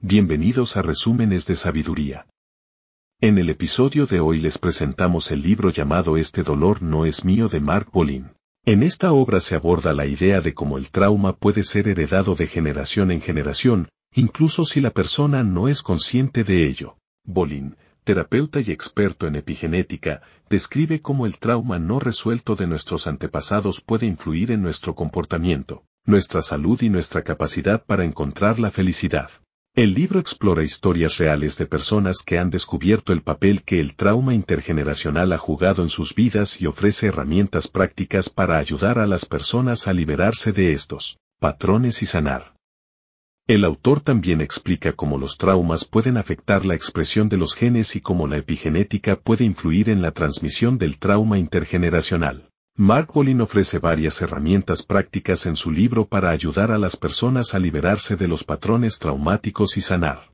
Bienvenidos a Resúmenes de Sabiduría. En el episodio de hoy les presentamos el libro llamado Este dolor no es mío de Mark Bolin. En esta obra se aborda la idea de cómo el trauma puede ser heredado de generación en generación, incluso si la persona no es consciente de ello. Bolin, terapeuta y experto en epigenética, describe cómo el trauma no resuelto de nuestros antepasados puede influir en nuestro comportamiento, nuestra salud y nuestra capacidad para encontrar la felicidad. El libro explora historias reales de personas que han descubierto el papel que el trauma intergeneracional ha jugado en sus vidas y ofrece herramientas prácticas para ayudar a las personas a liberarse de estos patrones y sanar. El autor también explica cómo los traumas pueden afectar la expresión de los genes y cómo la epigenética puede influir en la transmisión del trauma intergeneracional. Mark Bolin ofrece varias herramientas prácticas en su libro para ayudar a las personas a liberarse de los patrones traumáticos y sanar.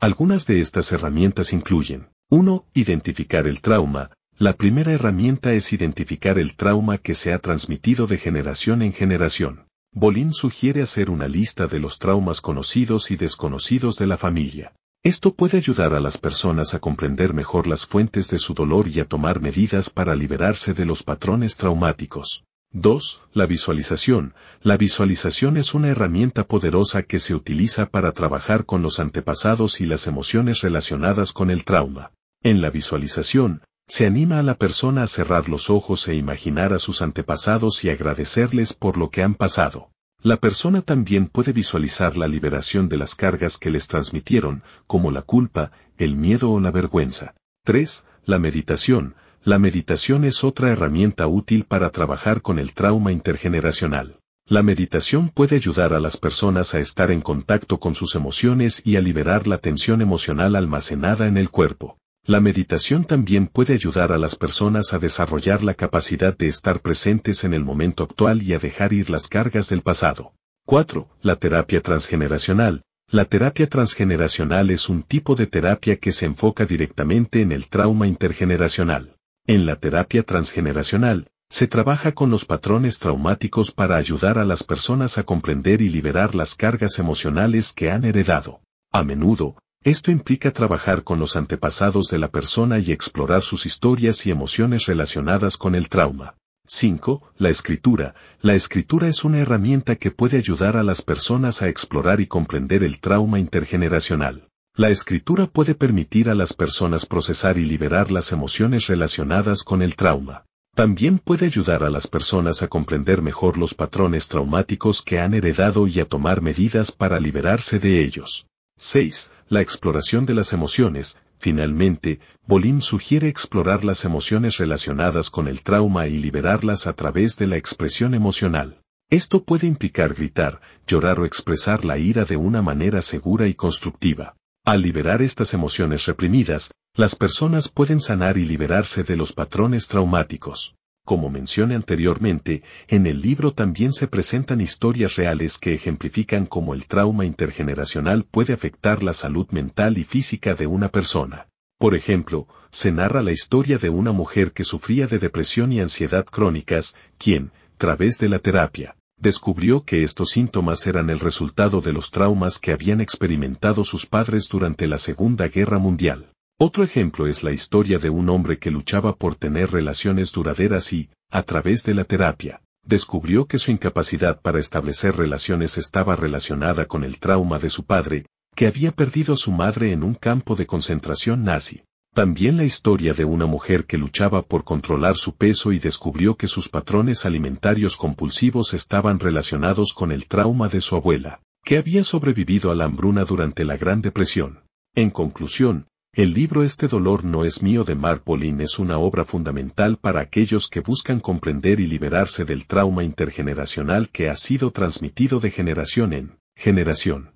Algunas de estas herramientas incluyen 1. Identificar el trauma. La primera herramienta es identificar el trauma que se ha transmitido de generación en generación. Bolin sugiere hacer una lista de los traumas conocidos y desconocidos de la familia. Esto puede ayudar a las personas a comprender mejor las fuentes de su dolor y a tomar medidas para liberarse de los patrones traumáticos. 2. La visualización. La visualización es una herramienta poderosa que se utiliza para trabajar con los antepasados y las emociones relacionadas con el trauma. En la visualización, se anima a la persona a cerrar los ojos e imaginar a sus antepasados y agradecerles por lo que han pasado. La persona también puede visualizar la liberación de las cargas que les transmitieron, como la culpa, el miedo o la vergüenza. 3. La meditación. La meditación es otra herramienta útil para trabajar con el trauma intergeneracional. La meditación puede ayudar a las personas a estar en contacto con sus emociones y a liberar la tensión emocional almacenada en el cuerpo. La meditación también puede ayudar a las personas a desarrollar la capacidad de estar presentes en el momento actual y a dejar ir las cargas del pasado. 4. La terapia transgeneracional. La terapia transgeneracional es un tipo de terapia que se enfoca directamente en el trauma intergeneracional. En la terapia transgeneracional, se trabaja con los patrones traumáticos para ayudar a las personas a comprender y liberar las cargas emocionales que han heredado. A menudo, esto implica trabajar con los antepasados de la persona y explorar sus historias y emociones relacionadas con el trauma. 5. La escritura. La escritura es una herramienta que puede ayudar a las personas a explorar y comprender el trauma intergeneracional. La escritura puede permitir a las personas procesar y liberar las emociones relacionadas con el trauma. También puede ayudar a las personas a comprender mejor los patrones traumáticos que han heredado y a tomar medidas para liberarse de ellos. 6. La exploración de las emociones. Finalmente, Bolin sugiere explorar las emociones relacionadas con el trauma y liberarlas a través de la expresión emocional. Esto puede implicar gritar, llorar o expresar la ira de una manera segura y constructiva. Al liberar estas emociones reprimidas, las personas pueden sanar y liberarse de los patrones traumáticos. Como mencioné anteriormente, en el libro también se presentan historias reales que ejemplifican cómo el trauma intergeneracional puede afectar la salud mental y física de una persona. Por ejemplo, se narra la historia de una mujer que sufría de depresión y ansiedad crónicas, quien, través de la terapia, descubrió que estos síntomas eran el resultado de los traumas que habían experimentado sus padres durante la Segunda Guerra Mundial. Otro ejemplo es la historia de un hombre que luchaba por tener relaciones duraderas y, a través de la terapia, descubrió que su incapacidad para establecer relaciones estaba relacionada con el trauma de su padre, que había perdido a su madre en un campo de concentración nazi. También la historia de una mujer que luchaba por controlar su peso y descubrió que sus patrones alimentarios compulsivos estaban relacionados con el trauma de su abuela, que había sobrevivido a la hambruna durante la Gran Depresión. En conclusión, el libro Este dolor no es mío de Mark Bolin es una obra fundamental para aquellos que buscan comprender y liberarse del trauma intergeneracional que ha sido transmitido de generación en generación.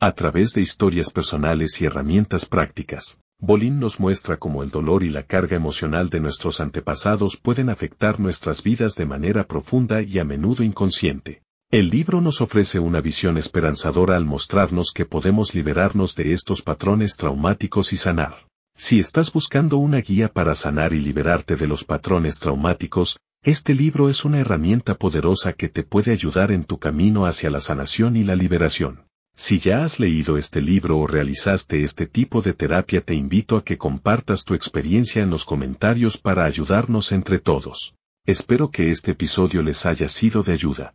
A través de historias personales y herramientas prácticas, Bolin nos muestra cómo el dolor y la carga emocional de nuestros antepasados pueden afectar nuestras vidas de manera profunda y a menudo inconsciente. El libro nos ofrece una visión esperanzadora al mostrarnos que podemos liberarnos de estos patrones traumáticos y sanar. Si estás buscando una guía para sanar y liberarte de los patrones traumáticos, este libro es una herramienta poderosa que te puede ayudar en tu camino hacia la sanación y la liberación. Si ya has leído este libro o realizaste este tipo de terapia te invito a que compartas tu experiencia en los comentarios para ayudarnos entre todos. Espero que este episodio les haya sido de ayuda.